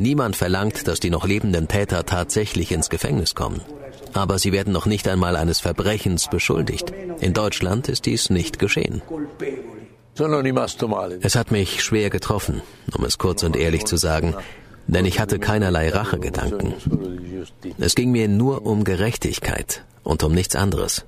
Niemand verlangt, dass die noch lebenden Täter tatsächlich ins Gefängnis kommen. Aber sie werden noch nicht einmal eines Verbrechens beschuldigt. In Deutschland ist dies nicht geschehen. Es hat mich schwer getroffen, um es kurz und ehrlich zu sagen, denn ich hatte keinerlei Rachegedanken. Es ging mir nur um Gerechtigkeit und um nichts anderes.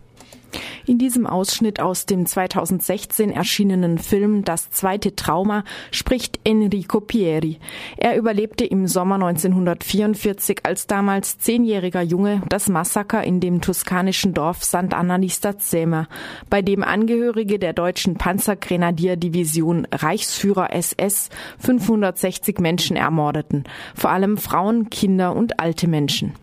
In diesem Ausschnitt aus dem 2016 erschienenen Film Das zweite Trauma spricht Enrico Pieri. Er überlebte im Sommer 1944 als damals zehnjähriger Junge das Massaker in dem toskanischen Dorf Sant'Anna di Stazzema, bei dem Angehörige der deutschen Panzergrenadierdivision Reichsführer SS 560 Menschen ermordeten, vor allem Frauen, Kinder und alte Menschen.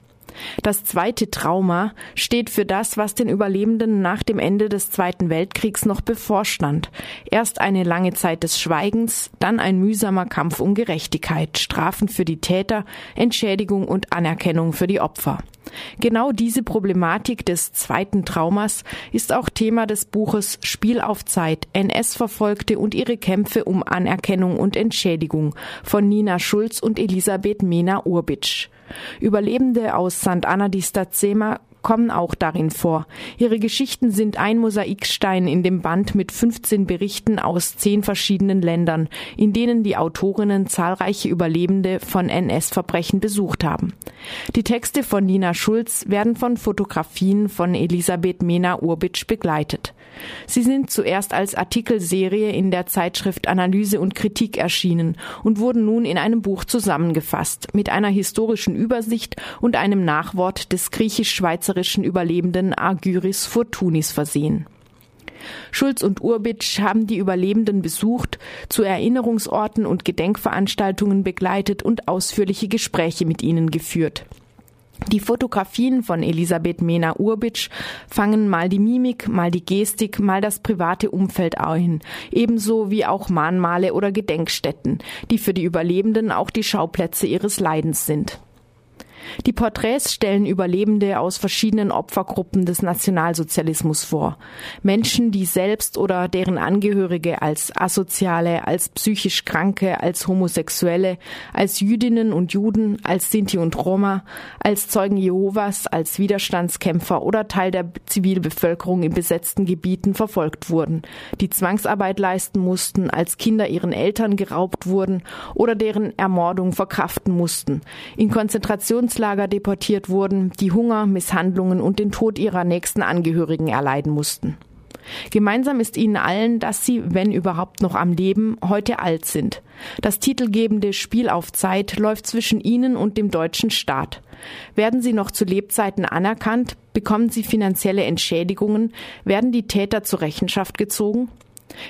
Das zweite Trauma steht für das, was den Überlebenden nach dem Ende des Zweiten Weltkriegs noch bevorstand. Erst eine lange Zeit des Schweigens, dann ein mühsamer Kampf um Gerechtigkeit, Strafen für die Täter, Entschädigung und Anerkennung für die Opfer. Genau diese Problematik des zweiten Traumas ist auch Thema des Buches Spiel auf Zeit, NS-Verfolgte und ihre Kämpfe um Anerkennung und Entschädigung von Nina Schulz und Elisabeth Mena-Urbitsch. Überlebende aus St. Anna di Stazema kommen auch darin vor. Ihre Geschichten sind ein Mosaikstein in dem Band mit 15 Berichten aus zehn verschiedenen Ländern, in denen die Autorinnen zahlreiche Überlebende von NS-Verbrechen besucht haben. Die Texte von Nina Schulz werden von Fotografien von Elisabeth Mena-Urbitsch begleitet. Sie sind zuerst als Artikelserie in der Zeitschrift Analyse und Kritik erschienen und wurden nun in einem Buch zusammengefasst, mit einer historischen Übersicht und einem Nachwort des griechisch-schweizerischen Überlebenden Argyris Fortunis versehen. Schulz und Urbitsch haben die Überlebenden besucht, zu Erinnerungsorten und Gedenkveranstaltungen begleitet und ausführliche Gespräche mit ihnen geführt. Die Fotografien von Elisabeth Mena-Urbitsch fangen mal die Mimik, mal die Gestik, mal das private Umfeld ein, ebenso wie auch Mahnmale oder Gedenkstätten, die für die Überlebenden auch die Schauplätze ihres Leidens sind. Die Porträts stellen Überlebende aus verschiedenen Opfergruppen des Nationalsozialismus vor. Menschen, die selbst oder deren Angehörige als Asoziale, als psychisch Kranke, als Homosexuelle, als Jüdinnen und Juden, als Sinti und Roma, als Zeugen Jehovas, als Widerstandskämpfer oder Teil der Zivilbevölkerung in besetzten Gebieten verfolgt wurden, die Zwangsarbeit leisten mussten, als Kinder ihren Eltern geraubt wurden oder deren Ermordung verkraften mussten, in Konzentrations Kriegslager deportiert wurden, die Hunger, Misshandlungen und den Tod ihrer nächsten Angehörigen erleiden mussten. Gemeinsam ist ihnen allen, dass sie, wenn überhaupt noch am Leben, heute alt sind. Das titelgebende Spiel auf Zeit läuft zwischen ihnen und dem deutschen Staat. Werden sie noch zu Lebzeiten anerkannt? Bekommen sie finanzielle Entschädigungen? Werden die Täter zur Rechenschaft gezogen?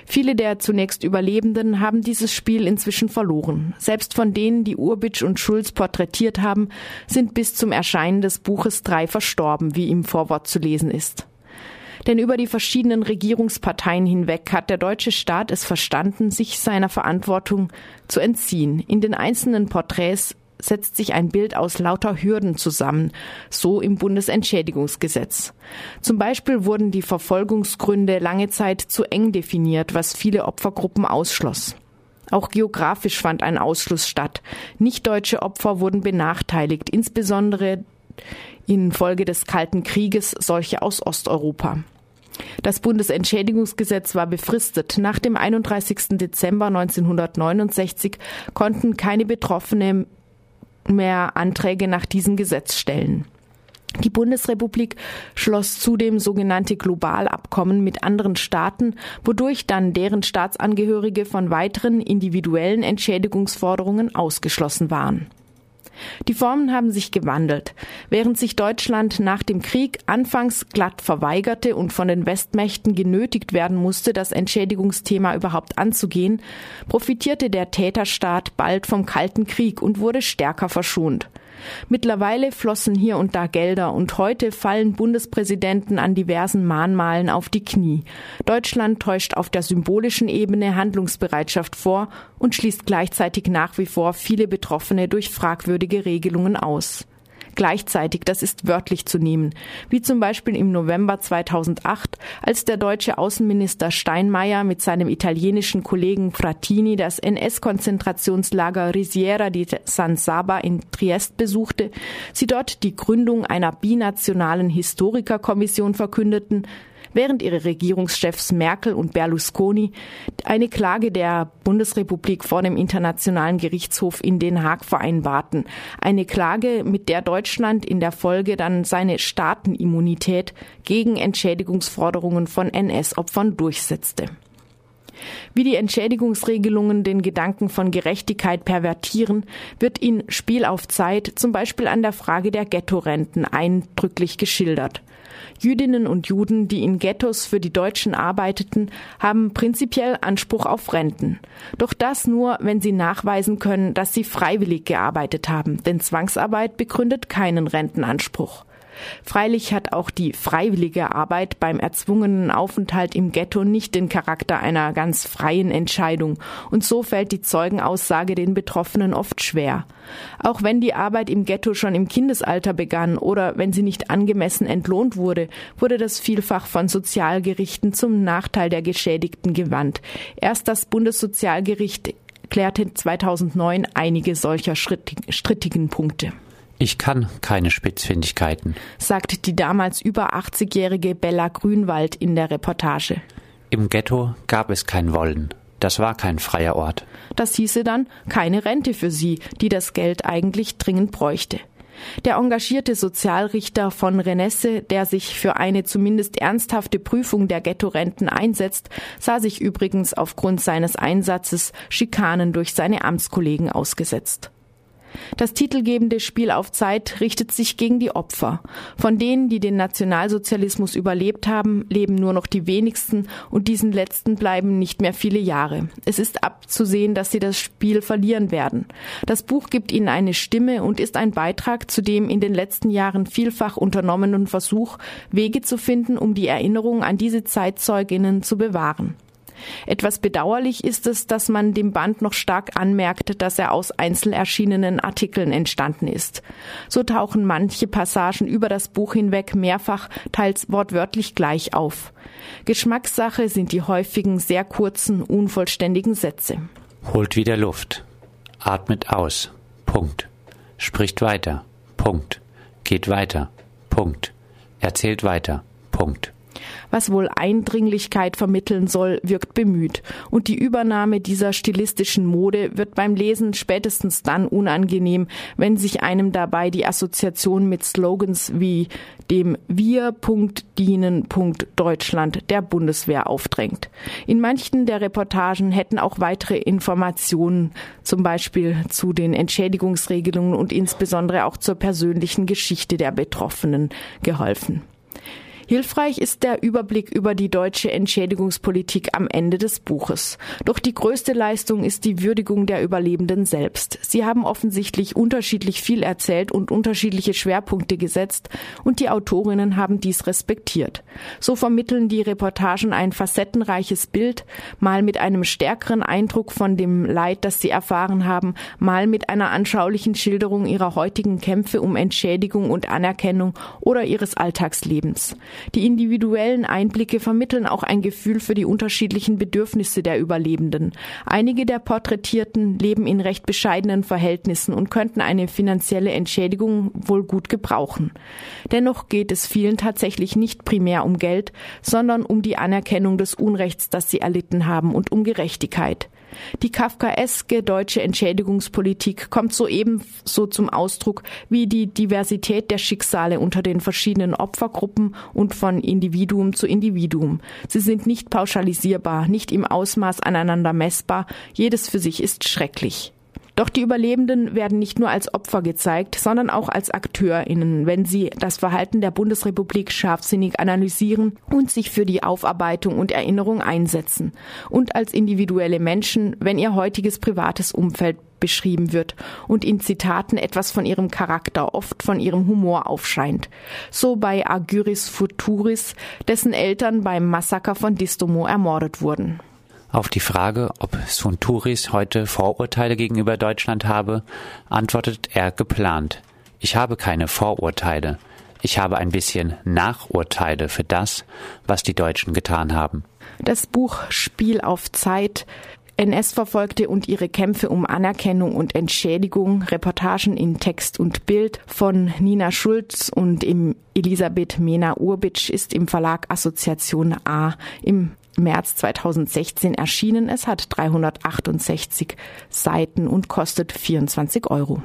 Viele der zunächst Überlebenden haben dieses Spiel inzwischen verloren. Selbst von denen, die Urbitsch und Schulz porträtiert haben, sind bis zum Erscheinen des Buches drei verstorben, wie im Vorwort zu lesen ist. Denn über die verschiedenen Regierungsparteien hinweg hat der deutsche Staat es verstanden, sich seiner Verantwortung zu entziehen. In den einzelnen Porträts setzt sich ein Bild aus lauter Hürden zusammen, so im Bundesentschädigungsgesetz. Zum Beispiel wurden die Verfolgungsgründe lange Zeit zu eng definiert, was viele Opfergruppen ausschloss. Auch geografisch fand ein Ausschluss statt. Nichtdeutsche Opfer wurden benachteiligt, insbesondere infolge des Kalten Krieges solche aus Osteuropa. Das Bundesentschädigungsgesetz war befristet. Nach dem 31. Dezember 1969 konnten keine Betroffene mehr Anträge nach diesem Gesetz stellen. Die Bundesrepublik schloss zudem sogenannte Globalabkommen mit anderen Staaten, wodurch dann deren Staatsangehörige von weiteren individuellen Entschädigungsforderungen ausgeschlossen waren. Die Formen haben sich gewandelt. Während sich Deutschland nach dem Krieg anfangs glatt verweigerte und von den Westmächten genötigt werden musste, das Entschädigungsthema überhaupt anzugehen, profitierte der Täterstaat bald vom Kalten Krieg und wurde stärker verschont. Mittlerweile flossen hier und da Gelder und heute fallen Bundespräsidenten an diversen Mahnmalen auf die Knie. Deutschland täuscht auf der symbolischen Ebene Handlungsbereitschaft vor und schließt gleichzeitig nach wie vor viele Betroffene durch fragwürdige Regelungen aus. Gleichzeitig, das ist wörtlich zu nehmen, wie zum Beispiel im November 2008, als der deutsche Außenminister Steinmeier mit seinem italienischen Kollegen Frattini das NS-Konzentrationslager Risiera di San Saba in Triest besuchte, sie dort die Gründung einer binationalen Historikerkommission verkündeten, während ihre Regierungschefs Merkel und Berlusconi eine Klage der Bundesrepublik vor dem Internationalen Gerichtshof in Den Haag vereinbarten. Eine Klage, mit der Deutschland in der Folge dann seine Staatenimmunität gegen Entschädigungsforderungen von NS-Opfern durchsetzte. Wie die Entschädigungsregelungen den Gedanken von Gerechtigkeit pervertieren, wird in Spiel auf Zeit zum Beispiel an der Frage der Ghettorenten eindrücklich geschildert. Jüdinnen und Juden, die in Ghettos für die Deutschen arbeiteten, haben prinzipiell Anspruch auf Renten. Doch das nur, wenn sie nachweisen können, dass sie freiwillig gearbeitet haben, denn Zwangsarbeit begründet keinen Rentenanspruch. Freilich hat auch die freiwillige Arbeit beim erzwungenen Aufenthalt im Ghetto nicht den Charakter einer ganz freien Entscheidung, und so fällt die Zeugenaussage den Betroffenen oft schwer. Auch wenn die Arbeit im Ghetto schon im Kindesalter begann oder wenn sie nicht angemessen entlohnt wurde, wurde das vielfach von Sozialgerichten zum Nachteil der Geschädigten gewandt. Erst das Bundessozialgericht klärte 2009 einige solcher strittigen Punkte. Ich kann keine Spitzfindigkeiten, sagt die damals über 80-jährige Bella Grünwald in der Reportage. Im Ghetto gab es kein Wollen. Das war kein freier Ort. Das hieße dann keine Rente für sie, die das Geld eigentlich dringend bräuchte. Der engagierte Sozialrichter von Renesse, der sich für eine zumindest ernsthafte Prüfung der Ghettorenten einsetzt, sah sich übrigens aufgrund seines Einsatzes Schikanen durch seine Amtskollegen ausgesetzt. Das titelgebende Spiel auf Zeit richtet sich gegen die Opfer. Von denen, die den Nationalsozialismus überlebt haben, leben nur noch die wenigsten und diesen letzten bleiben nicht mehr viele Jahre. Es ist abzusehen, dass sie das Spiel verlieren werden. Das Buch gibt ihnen eine Stimme und ist ein Beitrag zu dem in den letzten Jahren vielfach unternommenen Versuch, Wege zu finden, um die Erinnerung an diese Zeitzeuginnen zu bewahren. Etwas bedauerlich ist es, dass man dem Band noch stark anmerkt, dass er aus einzeln erschienenen Artikeln entstanden ist. So tauchen manche Passagen über das Buch hinweg mehrfach, teils wortwörtlich gleich auf. Geschmackssache sind die häufigen, sehr kurzen, unvollständigen Sätze. Holt wieder Luft. Atmet aus. Punkt. Spricht weiter. Punkt. Geht weiter. Punkt. Erzählt weiter. Punkt was wohl Eindringlichkeit vermitteln soll, wirkt bemüht. Und die Übernahme dieser stilistischen Mode wird beim Lesen spätestens dann unangenehm, wenn sich einem dabei die Assoziation mit Slogans wie dem Wir.dienen.Deutschland der Bundeswehr aufdrängt. In manchen der Reportagen hätten auch weitere Informationen, zum Beispiel zu den Entschädigungsregelungen und insbesondere auch zur persönlichen Geschichte der Betroffenen geholfen. Hilfreich ist der Überblick über die deutsche Entschädigungspolitik am Ende des Buches. Doch die größte Leistung ist die Würdigung der Überlebenden selbst. Sie haben offensichtlich unterschiedlich viel erzählt und unterschiedliche Schwerpunkte gesetzt und die Autorinnen haben dies respektiert. So vermitteln die Reportagen ein facettenreiches Bild, mal mit einem stärkeren Eindruck von dem Leid, das sie erfahren haben, mal mit einer anschaulichen Schilderung ihrer heutigen Kämpfe um Entschädigung und Anerkennung oder ihres Alltagslebens. Die individuellen Einblicke vermitteln auch ein Gefühl für die unterschiedlichen Bedürfnisse der Überlebenden. Einige der Porträtierten leben in recht bescheidenen Verhältnissen und könnten eine finanzielle Entschädigung wohl gut gebrauchen. Dennoch geht es vielen tatsächlich nicht primär um Geld, sondern um die Anerkennung des Unrechts, das sie erlitten haben und um Gerechtigkeit. Die kafkaeske deutsche Entschädigungspolitik kommt so zum Ausdruck wie die Diversität der Schicksale unter den verschiedenen Opfergruppen und von Individuum zu Individuum. Sie sind nicht pauschalisierbar, nicht im Ausmaß aneinander messbar, jedes für sich ist schrecklich. Doch die Überlebenden werden nicht nur als Opfer gezeigt, sondern auch als AkteurInnen, wenn sie das Verhalten der Bundesrepublik scharfsinnig analysieren und sich für die Aufarbeitung und Erinnerung einsetzen. Und als individuelle Menschen, wenn ihr heutiges privates Umfeld beschrieben wird und in Zitaten etwas von ihrem Charakter, oft von ihrem Humor aufscheint. So bei Agyris Futuris, dessen Eltern beim Massaker von Distomo ermordet wurden. Auf die Frage, ob Sunturis heute Vorurteile gegenüber Deutschland habe, antwortet er geplant. Ich habe keine Vorurteile. Ich habe ein bisschen Nachurteile für das, was die Deutschen getan haben. Das Buch Spiel auf Zeit NS-Verfolgte und ihre Kämpfe um Anerkennung und Entschädigung, Reportagen in Text und Bild von Nina Schulz und im Elisabeth Mena Urbitsch ist im Verlag Assoziation A im März 2016 erschienen. Es hat 368 Seiten und kostet 24 Euro.